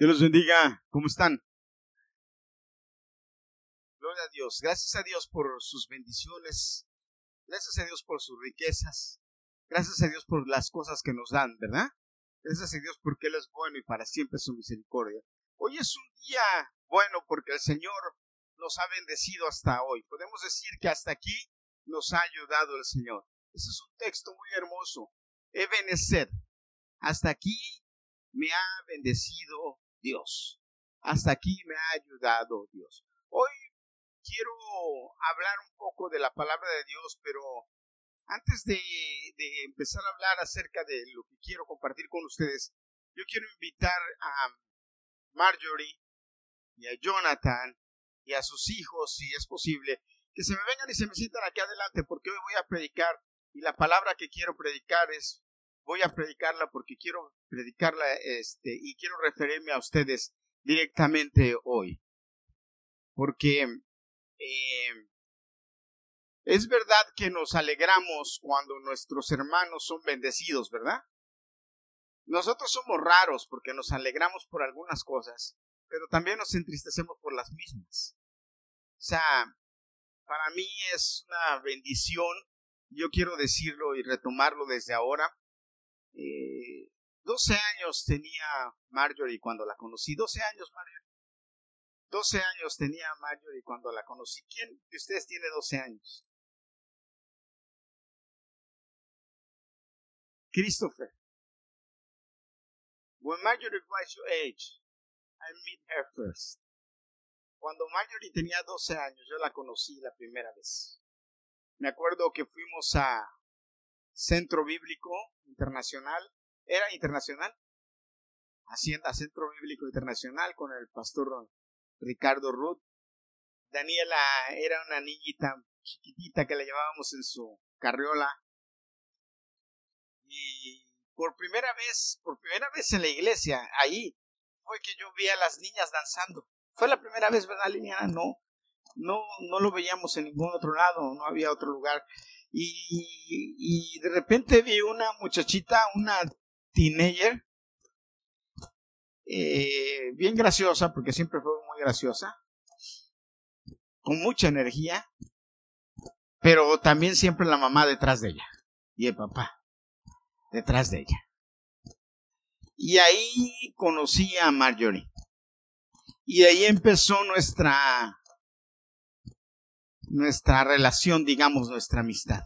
Dios los bendiga. ¿Cómo están? Gloria a Dios. Gracias a Dios por sus bendiciones. Gracias a Dios por sus riquezas. Gracias a Dios por las cosas que nos dan, ¿verdad? Gracias a Dios porque Él es bueno y para siempre su misericordia. Hoy es un día bueno porque el Señor nos ha bendecido hasta hoy. Podemos decir que hasta aquí nos ha ayudado el Señor. Ese es un texto muy hermoso. Ebenezer. Hasta aquí me ha bendecido Dios. Hasta aquí me ha ayudado Dios. Hoy quiero hablar un poco de la palabra de Dios, pero antes de, empezar a hablar acerca de lo que quiero compartir con ustedes, yo quiero invitar a Marjorie y a Jonathan y a sus hijos, si es posible, que se me vengan y se me sientan aquí adelante, porque hoy voy a predicar y la palabra que quiero predicar es voy a predicarla porque quiero predicarla este y quiero referirme a ustedes directamente hoy porque eh, es verdad que nos alegramos cuando nuestros hermanos son bendecidos verdad nosotros somos raros porque nos alegramos por algunas cosas pero también nos entristecemos por las mismas o sea para mí es una bendición yo quiero decirlo y retomarlo desde ahora. Eh, 12 años tenía Marjorie cuando la conocí. 12 años, Marjorie. 12 años tenía Marjorie cuando la conocí. ¿Quién de ustedes tiene 12 años? Christopher. When Marjorie was your age, I met her first. Cuando Marjorie tenía 12 años, yo la conocí la primera vez. Me acuerdo que fuimos a Centro Bíblico Internacional. ¿Era internacional? Hacienda Centro Bíblico Internacional con el pastor Ricardo Ruth. Daniela era una niñita chiquitita que la llevábamos en su carriola. Y por primera vez, por primera vez en la iglesia, ahí fue que yo vi a las niñas danzando. Fue la primera vez, ¿verdad, Liliana? No, no, no lo veíamos en ningún otro lado, no había otro lugar. Y, de repente vi una muchachita, una teenager, eh, bien graciosa, porque siempre fue muy graciosa, con mucha energía, pero también siempre la mamá detrás de ella y el papá detrás de ella. Y ahí conocí a Marjorie. Y ahí empezó nuestra nuestra relación, digamos, nuestra amistad.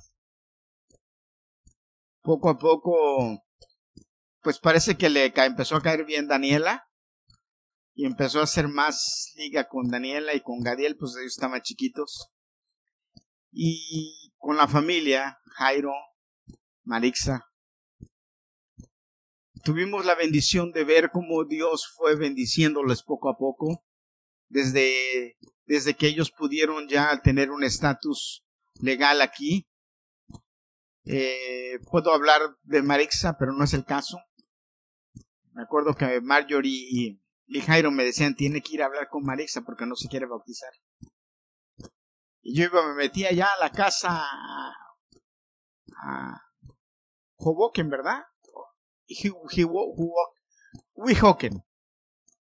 Poco a poco, pues parece que le empezó a caer bien Daniela y empezó a hacer más liga con Daniela y con Gadiel, pues ellos estaban chiquitos. Y con la familia, Jairo, Marixa, tuvimos la bendición de ver cómo Dios fue bendiciéndoles poco a poco, desde desde que ellos pudieron ya tener un estatus legal aquí. Eh, puedo hablar de Marixa, pero no es el caso. Me acuerdo que Marjorie y, Jairo me decían, tiene que ir a hablar con Marixa porque no se quiere bautizar. Y yo iba, me metía ya a la casa a, Hoboken, ¿verdad?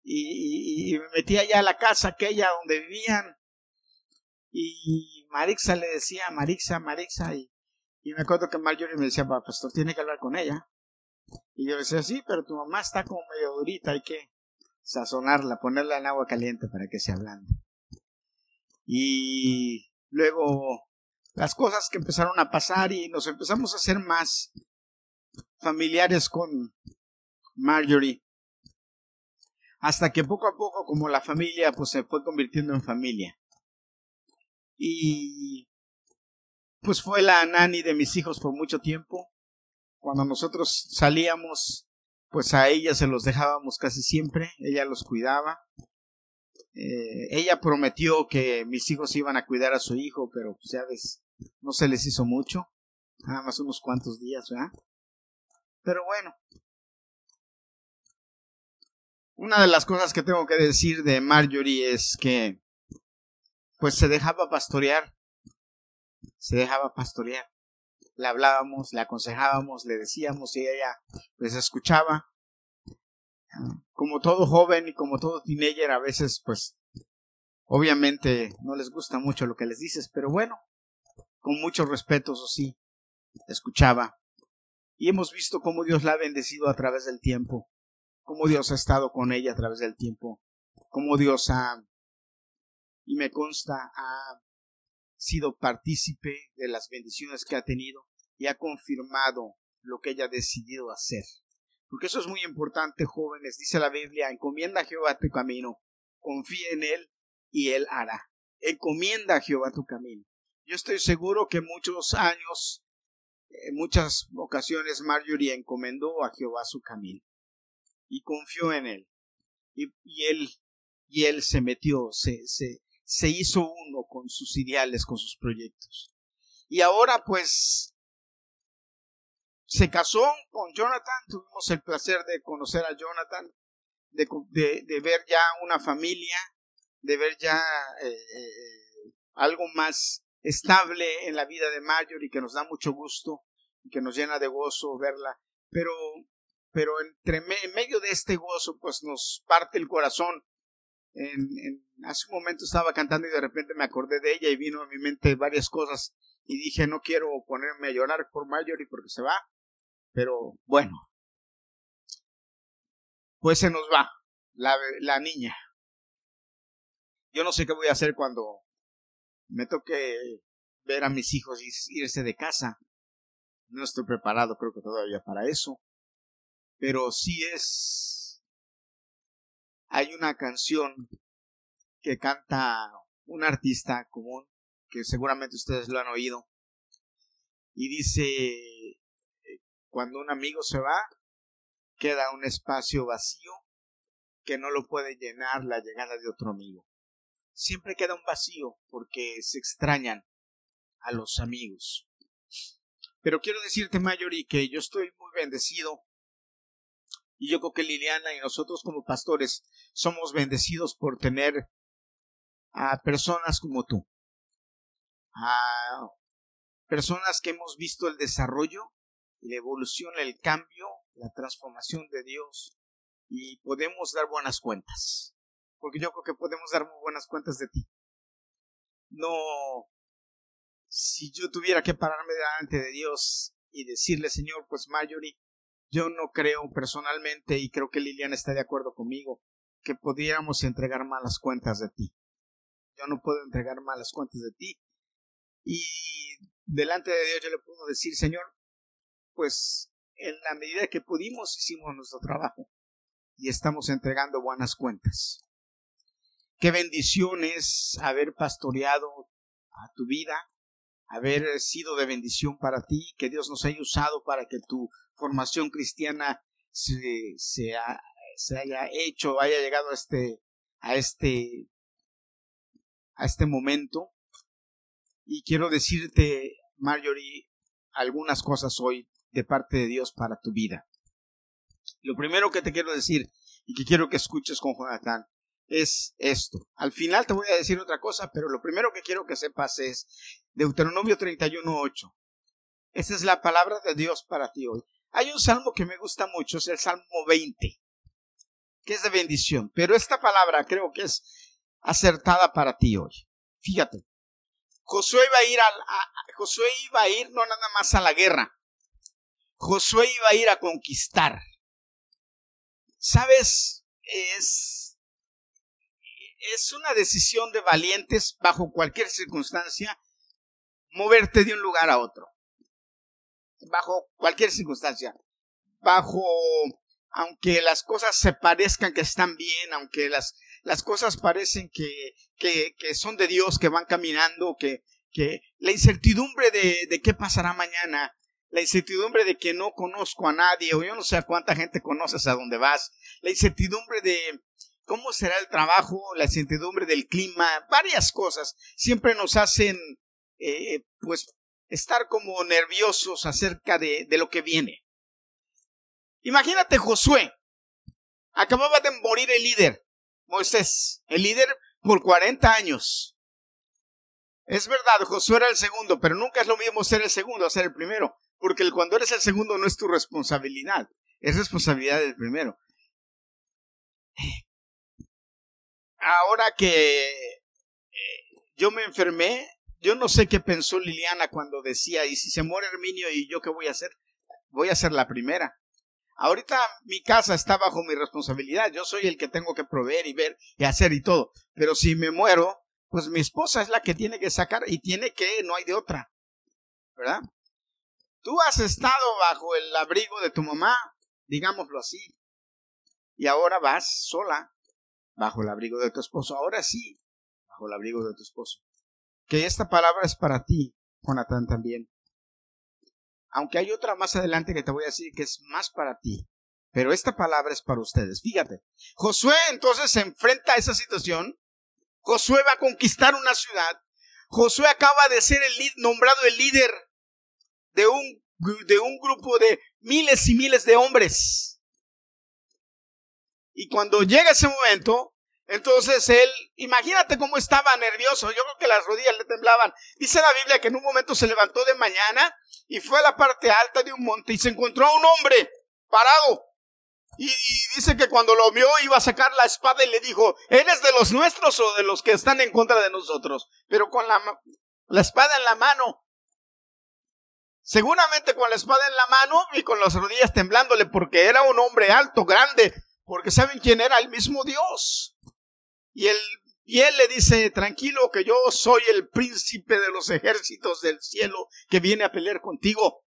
Y, me metía allá a la casa aquella donde vivían y Marixa le decía Marixa, Marixa y, y me acuerdo que Marjorie me decía, pastor, tiene que hablar con ella. Y yo decía, sí, pero tu mamá está como medio durita, hay que sazonarla, ponerla en agua caliente para que se ablande. Y luego las cosas que empezaron a pasar y nos empezamos a hacer más familiares con Marjorie hasta que poco a poco como la familia pues se fue convirtiendo en familia. Y pues fue la nani de mis hijos por mucho tiempo. Cuando nosotros salíamos pues a ella se los dejábamos casi siempre ella los cuidaba. Eh, ella prometió que mis hijos iban a cuidar a su hijo pero pues ya ves no se les hizo mucho. Nada más unos cuantos días ¿verdad? pero bueno una de las cosas que tengo que decir de Marjorie es que pues se dejaba pastorear, se dejaba pastorear. Le hablábamos, le aconsejábamos, le decíamos y ella pues escuchaba. como todo joven y como todo teenager, a veces, pues, obviamente no les gusta mucho lo que les dices, pero bueno, con mucho respeto, eso sí, escuchaba. Y hemos visto cómo Dios la ha bendecido a través del tiempo, cómo Dios ha estado con ella a través del tiempo, cómo Dios ha, y me consta, ha sido partícipe de las bendiciones que ha tenido y ha confirmado lo que ella ha decidido hacer. Porque eso es muy importante, jóvenes. Dice la Biblia, encomienda a Jehová tu camino, confía en Él y Él hará. Encomienda a Jehová tu camino. Yo estoy seguro que muchos años, en muchas ocasiones, Marjorie encomendó a Jehová su camino y confió en Él. Y, Él y Él se metió, se, se, se hizo uno con sus ideales, con sus proyectos. Y ahora pues se casó con Jonathan, tuvimos el placer de conocer a Jonathan, de, ver ya una familia, de ver ya eh, eh, algo más estable en la vida de Marjorie que nos da mucho gusto y que nos llena de gozo verla, pero, pero entre en medio de este gozo pues nos parte el corazón. En, hace un momento estaba cantando y de repente me acordé de ella y vino a mi mente varias cosas y dije no quiero ponerme a llorar por Marjorie porque se va, pero bueno, pues se nos va la, la niña. Yo no sé qué voy a hacer cuando me toque ver a mis hijos irse de casa. No estoy preparado, creo que todavía para eso. Pero sí es... Hay una canción que canta un artista común, que seguramente ustedes lo han oído, y dice, cuando un amigo se va, queda un espacio vacío que no lo puede llenar la llegada de otro amigo. Siempre queda un vacío porque se extrañan a los amigos. Pero quiero decirte, Mayori, que yo estoy muy bendecido y yo creo que Liliana y nosotros como pastores somos bendecidos por tener a personas como tú, a personas que hemos visto el desarrollo la evolución, el cambio, la transformación de Dios y podemos dar buenas cuentas. Porque yo creo que podemos dar muy buenas cuentas de ti. No, si yo tuviera que pararme delante de Dios y decirle, Señor, pues Marjorie, yo no creo personalmente, y creo que Liliana está de acuerdo conmigo, que pudiéramos entregar malas cuentas de ti. Yo no puedo entregar malas cuentas de ti. Y delante de Dios yo le puedo decir, Señor, pues en la medida que pudimos hicimos nuestro trabajo y estamos entregando buenas cuentas. Qué bendición es haber pastoreado a tu vida, haber sido de bendición para ti, que Dios nos haya usado para que tu formación cristiana se, se, se haya hecho, haya llegado a este, a este, a este momento. Y quiero decirte, Marjorie, algunas cosas hoy de parte de Dios para tu vida. Lo primero que te quiero decir y que quiero que escuches con Jonathan es esto. Al final te voy a decir otra cosa, pero lo primero que quiero que sepas es Deuteronomio 31.8. Esa es la palabra de Dios para ti hoy. Hay un salmo que me gusta mucho, es el Salmo 20, que es de bendición, pero esta palabra creo que es acertada para ti hoy. Fíjate, Josué iba a ir, Josué iba a ir no nada más a la guerra, Josué iba a ir a conquistar. ¿Sabes? Es, es una decisión de valientes bajo cualquier circunstancia moverte de un lugar a otro. Bajo cualquier circunstancia. Bajo, aunque las cosas se parezcan que están bien, aunque las, las cosas parecen que, que, que son de Dios, que van caminando, que, que la incertidumbre de, de qué pasará mañana, la incertidumbre de que no conozco a nadie, o yo no sé a cuánta gente conoces a dónde vas, la incertidumbre de cómo será el trabajo, la incertidumbre del clima, varias cosas, siempre nos hacen, eh, pues, estar como nerviosos acerca de, de lo que viene. Imagínate Josué, acababa de morir el líder, Moisés, el líder por 40 años. Es verdad, Josué era el segundo, pero nunca es lo mismo ser el segundo a ser el primero. Porque cuando eres el segundo no es tu responsabilidad, es responsabilidad del primero. ahora que eh, yo me enfermé, yo no sé qué pensó Liliana cuando decía, ¿y si se muere Herminio y yo qué voy a hacer? Voy a ser la primera. Ahorita mi casa está bajo mi responsabilidad, yo soy el que tengo que proveer y ver y hacer y todo. Pero si me muero, pues mi esposa es la que tiene que sacar y tiene que, no hay de otra. ¿Verdad? Tú has estado bajo el abrigo de tu mamá, digámoslo así, y ahora vas sola bajo el abrigo de tu esposo. Ahora sí, bajo el abrigo de tu esposo. Que esta palabra es para ti, Jonathan, también. Aunque hay otra más adelante que te voy a decir que es más para ti. Pero esta palabra es para ustedes. Fíjate. Josué entonces se enfrenta a esa situación. Josué va a conquistar una ciudad. Josué acaba de ser nombrado el líder de un, de un grupo de miles y miles de hombres. Y cuando llega ese momento, entonces él, imagínate cómo estaba nervioso, yo creo que las rodillas le temblaban. Dice la Biblia que en un momento se levantó de mañana y fue a la parte alta de un monte y se encontró a un hombre parado. Y, dice que cuando lo vio iba a sacar la espada y le dijo, ¿eres de los nuestros o de los que están en contra de nosotros? Pero con la, la espada en la mano. Seguramente con la espada en la mano y con las rodillas temblándole porque era un hombre alto, grande, porque saben quién era el mismo Dios. Y él, le dice, tranquilo que yo soy el príncipe de los ejércitos del cielo que viene a pelear contigo.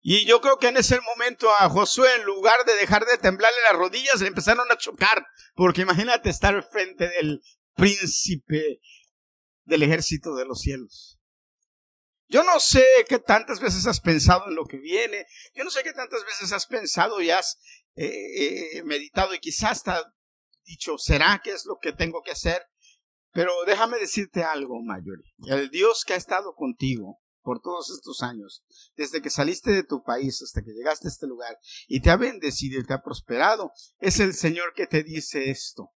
Y yo creo que en ese momento a Josué, en lugar de dejar de temblarle las rodillas, le empezaron a chocar. Porque imagínate estar frente del príncipe del ejército de los cielos. Yo no sé qué tantas veces has pensado en lo que viene. Yo no sé qué tantas veces has pensado y has eh, meditado y quizás hasta dicho, ¿será que es lo que tengo que hacer? Pero déjame decirte algo, Mayori. El Dios que ha estado contigo por todos estos años, desde que saliste de tu país hasta que llegaste a este lugar y te ha bendecido y te ha prosperado, es el Señor que te dice esto.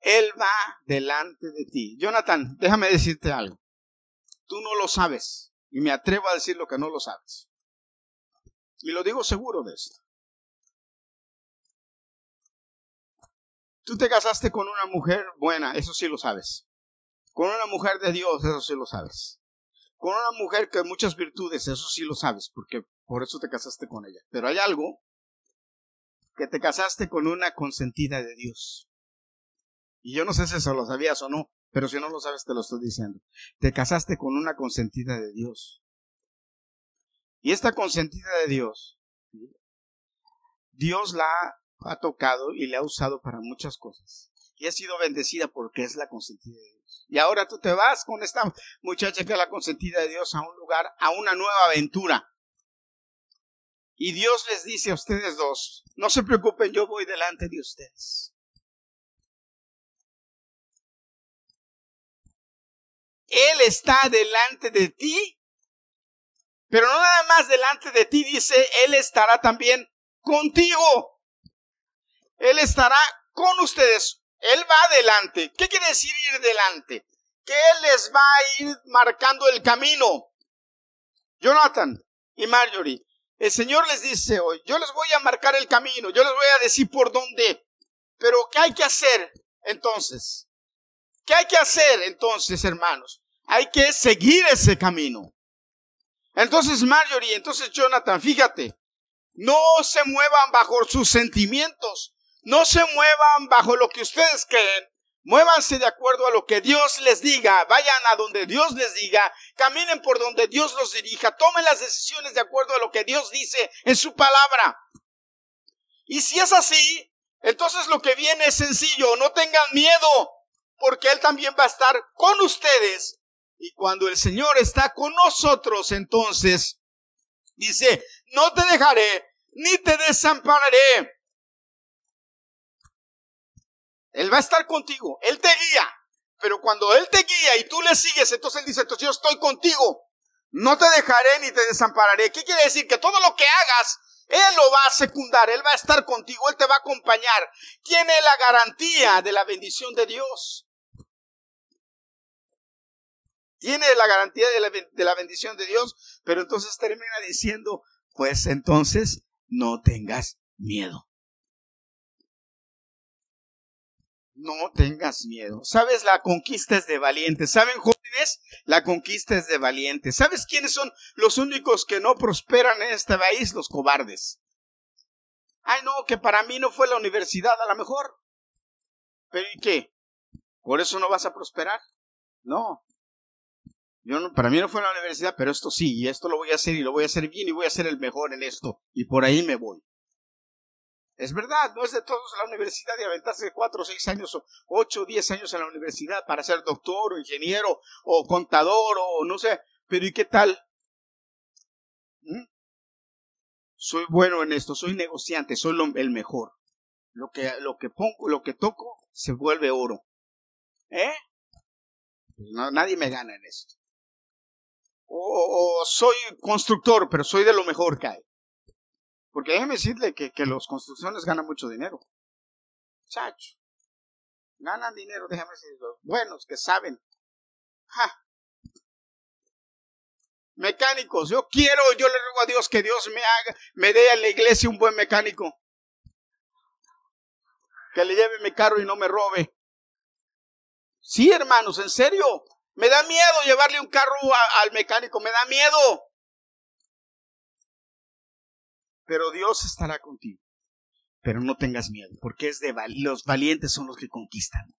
Él va delante de ti. Jonathan, déjame decirte algo. Tú no lo sabes y me atrevo a decir lo que no lo sabes. Y lo digo seguro de esto. Tú te casaste con una mujer buena, eso sí lo sabes. Con una mujer de Dios, eso sí lo sabes. Con una mujer que muchas virtudes, eso sí lo sabes, porque por eso te casaste con ella. Pero hay algo que te casaste con una consentida de Dios. Y yo no sé si eso lo sabías o no, pero si no lo sabes te lo estoy diciendo. Te casaste con una consentida de Dios. Y esta consentida de Dios, Dios la ha tocado y le ha usado para muchas cosas. Y ha sido bendecida porque es la consentida de Dios. Y ahora tú te vas con esta muchacha que es la consentida de Dios a un lugar, a una nueva aventura. Y Dios les dice a ustedes dos, no se preocupen, yo voy delante de ustedes. Él está delante de ti, pero no nada más delante de ti, dice, Él estará también contigo. Él estará con ustedes. Él va adelante. ¿Qué quiere decir ir delante? Que Él les va a ir marcando el camino. Jonathan y Marjorie, el Señor les dice hoy, yo les voy a marcar el camino, yo les voy a decir por dónde. Pero ¿qué hay que hacer entonces? ¿Qué hay que hacer entonces, hermanos? Hay que seguir ese camino. Entonces, Marjorie, entonces Jonathan, fíjate, no se muevan bajo sus sentimientos, no se muevan bajo lo que ustedes creen. Muévanse de acuerdo a lo que Dios les diga. Vayan a donde Dios les diga. Caminen por donde Dios los dirija. Tomen las decisiones de acuerdo a lo que Dios dice en su palabra. Y si es así, entonces lo que viene es sencillo. No tengan miedo, porque Él también va a estar con ustedes. Y cuando el Señor está con nosotros, entonces dice, no te dejaré ni te desampararé. Él va a estar contigo, Él te guía. Pero cuando Él te guía y tú le sigues, entonces Él dice, entonces yo estoy contigo. No te dejaré ni te desampararé. ¿Qué quiere decir? Que todo lo que hagas, Él lo va a secundar, Él va a estar contigo, Él te va a acompañar. Tiene la garantía de la bendición de Dios. Tiene la garantía de la, de la bendición de Dios, pero entonces termina diciendo, pues entonces no tengas miedo. No tengas miedo. ¿Sabes? La conquista es de valientes. ¿Saben, jóvenes? La conquista es de valientes. ¿Sabes quiénes son los únicos que no prosperan en este país? Los cobardes. Ay, no, que para mí no fue la universidad a lo mejor. ¿Pero y qué? ¿Por eso no vas a prosperar? No. Yo no, para mí no fue la universidad, pero esto sí, y esto lo voy a hacer y lo voy a hacer bien y voy a ser el mejor en esto. Y por ahí me voy. Es verdad, no es de todos la universidad de aventarse cuatro seis años o ocho diez años en la universidad para ser doctor o ingeniero o contador o no sé. Pero ¿y qué tal? ¿Mm? Soy bueno en esto, soy negociante, soy el mejor. Lo que, lo que pongo, lo que toco, se vuelve oro. ¿Eh? Pues nadie me gana en esto. O, soy constructor, pero soy de lo mejor que hay. Porque déjeme decirle que, que los construcciones ganan mucho dinero. Chacho. Ganan dinero, déjame decirle, los buenos que saben. Mecánicos, yo quiero, yo le ruego a Dios que Dios me haga, me dé a la iglesia un buen mecánico. Que le lleve mi carro y no me robe. Sí, hermanos, en serio. Me da miedo llevarle un carro al mecánico, me da miedo. Pero Dios estará contigo. Pero no tengas miedo, porque es de los valientes son los que conquistan.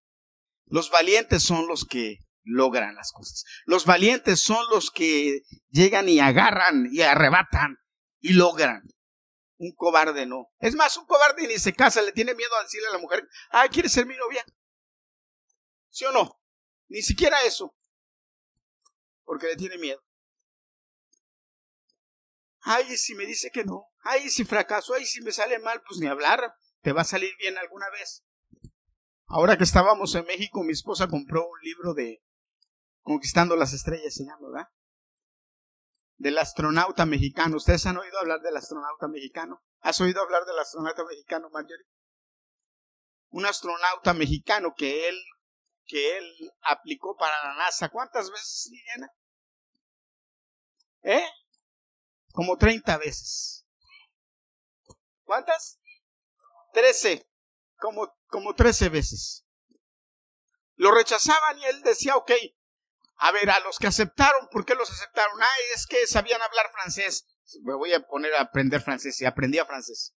Los valientes son los que logran las cosas. Los valientes son los que llegan y agarran y arrebatan y logran. Un cobarde no. Es más, un cobarde ni se casa, le tiene miedo a decirle a la mujer, ay, ¿quieres ser mi novia? ¿Sí o no? Ni siquiera eso. Porque le tiene miedo. Ay, si me dice que no. Ay, si fracaso. Ay, si me sale mal, pues ni hablar. Te va a salir bien alguna vez. Ahora que estábamos en México, mi esposa compró un libro de Conquistando las Estrellas, se llama, ¿verdad? Del astronauta mexicano. ¿Ustedes han oído hablar del astronauta mexicano? ¿Has oído hablar del astronauta mexicano, Marjorie? Un astronauta mexicano que él, que él aplicó para la NASA. ¿Cuántas veces, Liliana? ¿Eh? Como 30 veces. ¿Cuántas? 13. Como, como 13 veces. Lo rechazaban y él decía, ok, a ver, a los que aceptaron, ¿por qué los aceptaron? Ah, es que sabían hablar francés. Me voy a poner a aprender francés y aprendí a francés.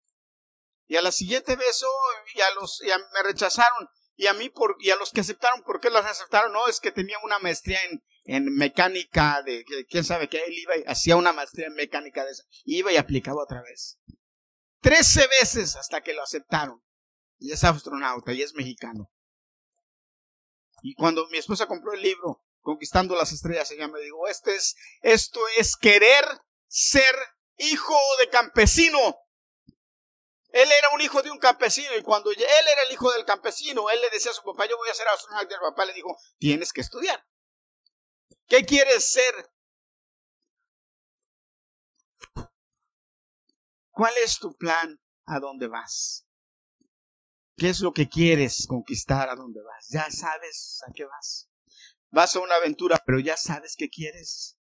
Y a la siguiente vez, oh, y a los, me rechazaron. Y a mí, por, y a los que aceptaron, ¿por qué los aceptaron? No, es que tenía una maestría en, en mecánica de quién sabe qué, él iba y hacía una maestría en mecánica de esa, iba y aplicaba otra vez. Trece veces hasta que lo aceptaron. Y es astronauta y es mexicano. Y cuando mi esposa compró el libro, Conquistando las Estrellas, ella me dijo, este es, esto es querer ser hijo de campesino. Él era un hijo de un campesino y cuando él era el hijo del campesino, él le decía a su papá, yo voy a ser astronauta. Y el papá le dijo, tienes que estudiar. ¿Qué quieres ser? ¿Cuál es tu plan? ¿A dónde vas? ¿Qué es lo que quieres conquistar? ¿A dónde vas? Ya sabes a qué vas. Vas a una aventura, pero ya sabes qué quieres.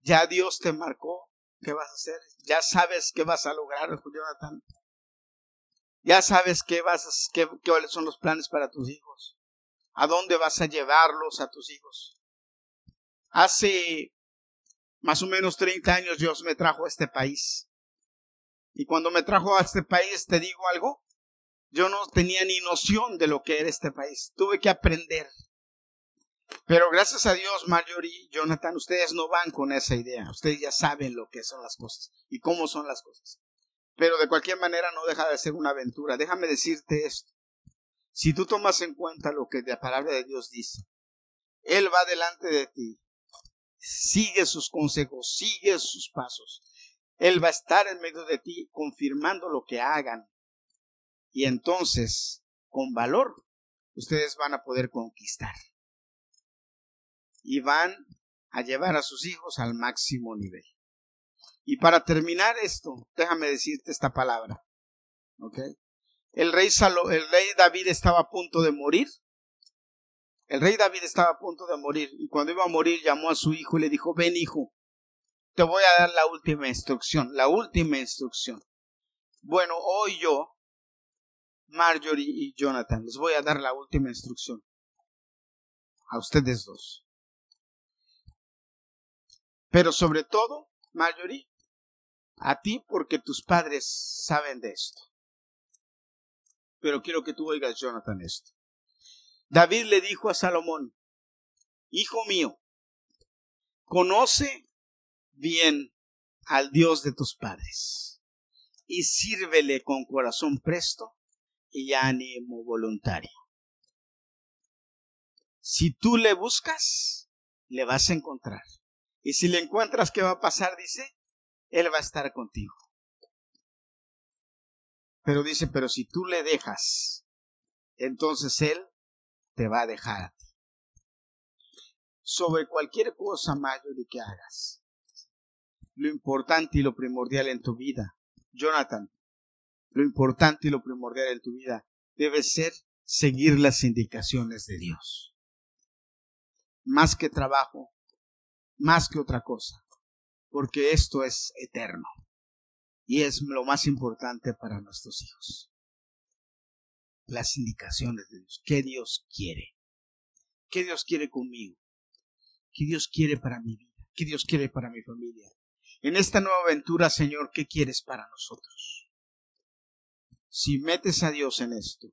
Ya Dios te marcó qué vas a hacer. Ya sabes qué vas a lograr, Jonathan. Ya sabes qué vas a, qué, cuáles son los planes para tus hijos. ¿A dónde vas a llevarlos a tus hijos? Hace más o menos 30 años Dios me trajo a este país. Y cuando me trajo a este país, te digo algo, yo no tenía ni noción de lo que era este país. Tuve que aprender. Pero gracias a Dios, Marjorie, Jonathan, ustedes no van con esa idea. Ustedes ya saben lo que son las cosas y cómo son las cosas. Pero de cualquier manera no deja de ser una aventura. Déjame decirte esto. Si tú tomas en cuenta lo que la palabra de Dios dice, Él va delante de ti sigue sus consejos, sigue sus pasos. Él va a estar en medio de ti confirmando lo que hagan. Y entonces, con valor, ustedes van a poder conquistar. Y van a llevar a sus hijos al máximo nivel. Y para terminar esto, déjame decirte esta palabra. ¿Ok? El rey, el rey David estaba a punto de morir el rey David estaba a punto de morir y cuando iba a morir llamó a su hijo y le dijo, ven hijo, te voy a dar la última instrucción, la última instrucción. Bueno, hoy yo Marjorie y Jonathan, les voy a dar la última instrucción. A ustedes dos. Pero sobre todo, Marjorie, a ti porque tus padres saben de esto. Pero quiero que tú oigas, Jonathan, esto. David le dijo a Salomón, Hijo mío, conoce bien al Dios de tus padres y sírvele con corazón presto y ánimo voluntario. Si tú le buscas, le vas a encontrar. Y si le encuentras, ¿qué va a pasar? Dice, Él va a estar contigo. Pero dice, pero si tú le dejas, entonces Él te va a dejar a ti. Sobre cualquier cosa mayor que hagas. Lo importante y lo primordial en tu vida, Jonathan, lo importante y lo primordial en tu vida debe ser seguir las indicaciones de Dios. Más que trabajo, más que otra cosa, porque esto es eterno y es lo más importante para nuestros hijos. Las indicaciones de Dios, qué Dios quiere, qué Dios quiere conmigo, qué Dios quiere para mi vida, qué Dios quiere para mi familia. En esta nueva aventura, Señor, ¿qué quieres para nosotros? Si metes a Dios en esto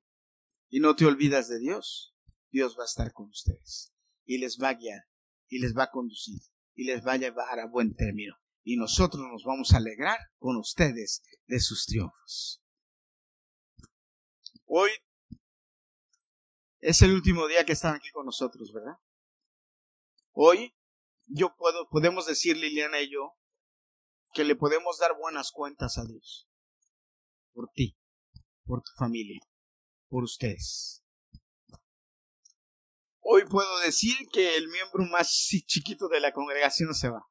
y no te olvidas de Dios, Dios va a estar con ustedes y les va a guiar y les va a conducir y les va a llevar a buen término. Y nosotros nos vamos a alegrar con ustedes de sus triunfos. Hoy es el último día que están aquí con nosotros, ¿verdad? Hoy yo puedo, podemos decir Liliana y yo que le podemos dar buenas cuentas a Dios por ti, por tu familia, por ustedes. Hoy puedo decir que el miembro más chiquito de la congregación se va.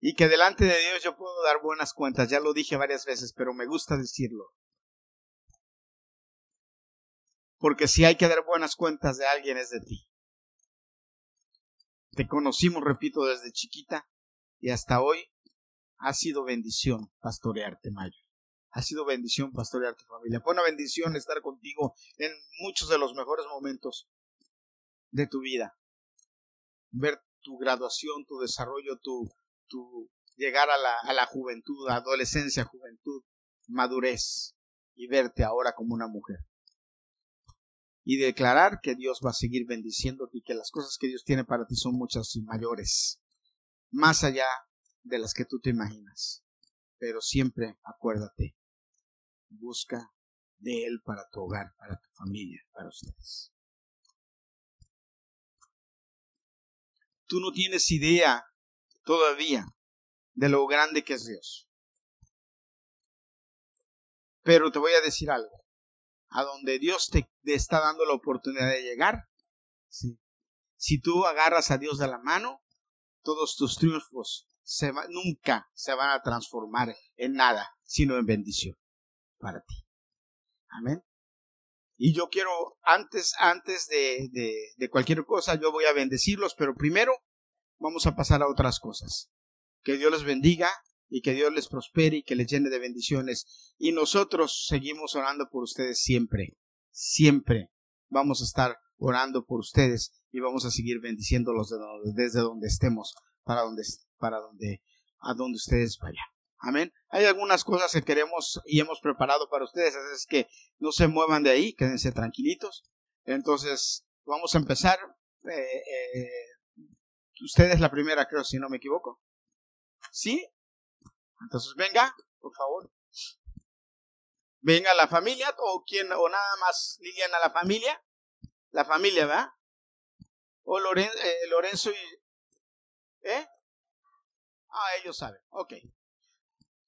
Y que delante de Dios yo puedo dar buenas cuentas. Ya lo dije varias veces, pero me gusta decirlo. Porque si hay que dar buenas cuentas de alguien es de ti. Te conocimos, repito, desde chiquita y hasta hoy ha sido bendición pastorearte, Mayo ha sido bendición pastorear tu familia. Fue una bendición estar contigo en muchos de los mejores momentos de tu vida. Ver tu graduación, tu desarrollo, tu, tu llegar a la, a la juventud, adolescencia, juventud, madurez y verte ahora como una mujer. Y declarar que Dios va a seguir bendiciéndote y que las cosas que Dios tiene para ti son muchas y mayores, más allá de las que tú te imaginas. Pero siempre acuérdate, busca de Él para tu hogar, para tu familia, para ustedes. Tú no tienes idea todavía de lo grande que es Dios. Pero te voy a decir algo. A donde Dios te, está dando la oportunidad de llegar, si tú agarras a Dios de la mano, todos tus triunfos nunca se van a transformar en nada, sino en bendición para ti. Amén. Y yo quiero, antes, antes de, de, cualquier cosa, yo voy a bendecirlos, pero primero vamos a pasar a otras cosas. Que Dios les bendiga y que Dios les prospere y que les llene de bendiciones. Y nosotros seguimos orando por ustedes siempre, siempre. Vamos a estar orando por ustedes y vamos a seguir bendiciéndolos desde donde estemos, para donde, para donde, a donde ustedes vayan. Amén. Hay algunas cosas que queremos y hemos preparado para ustedes, es que no se muevan de ahí, quédense tranquilitos. Entonces, vamos a empezar. Eh, eh, usted es la primera, creo, si no me equivoco. ¿Sí? Entonces, venga, por favor. Venga la familia, o quién, o nada más Liliana, la familia. La familia, ¿verdad? O Lorenzo, eh, Lorenzo y... ¿Eh? Ah, ellos saben. Ok.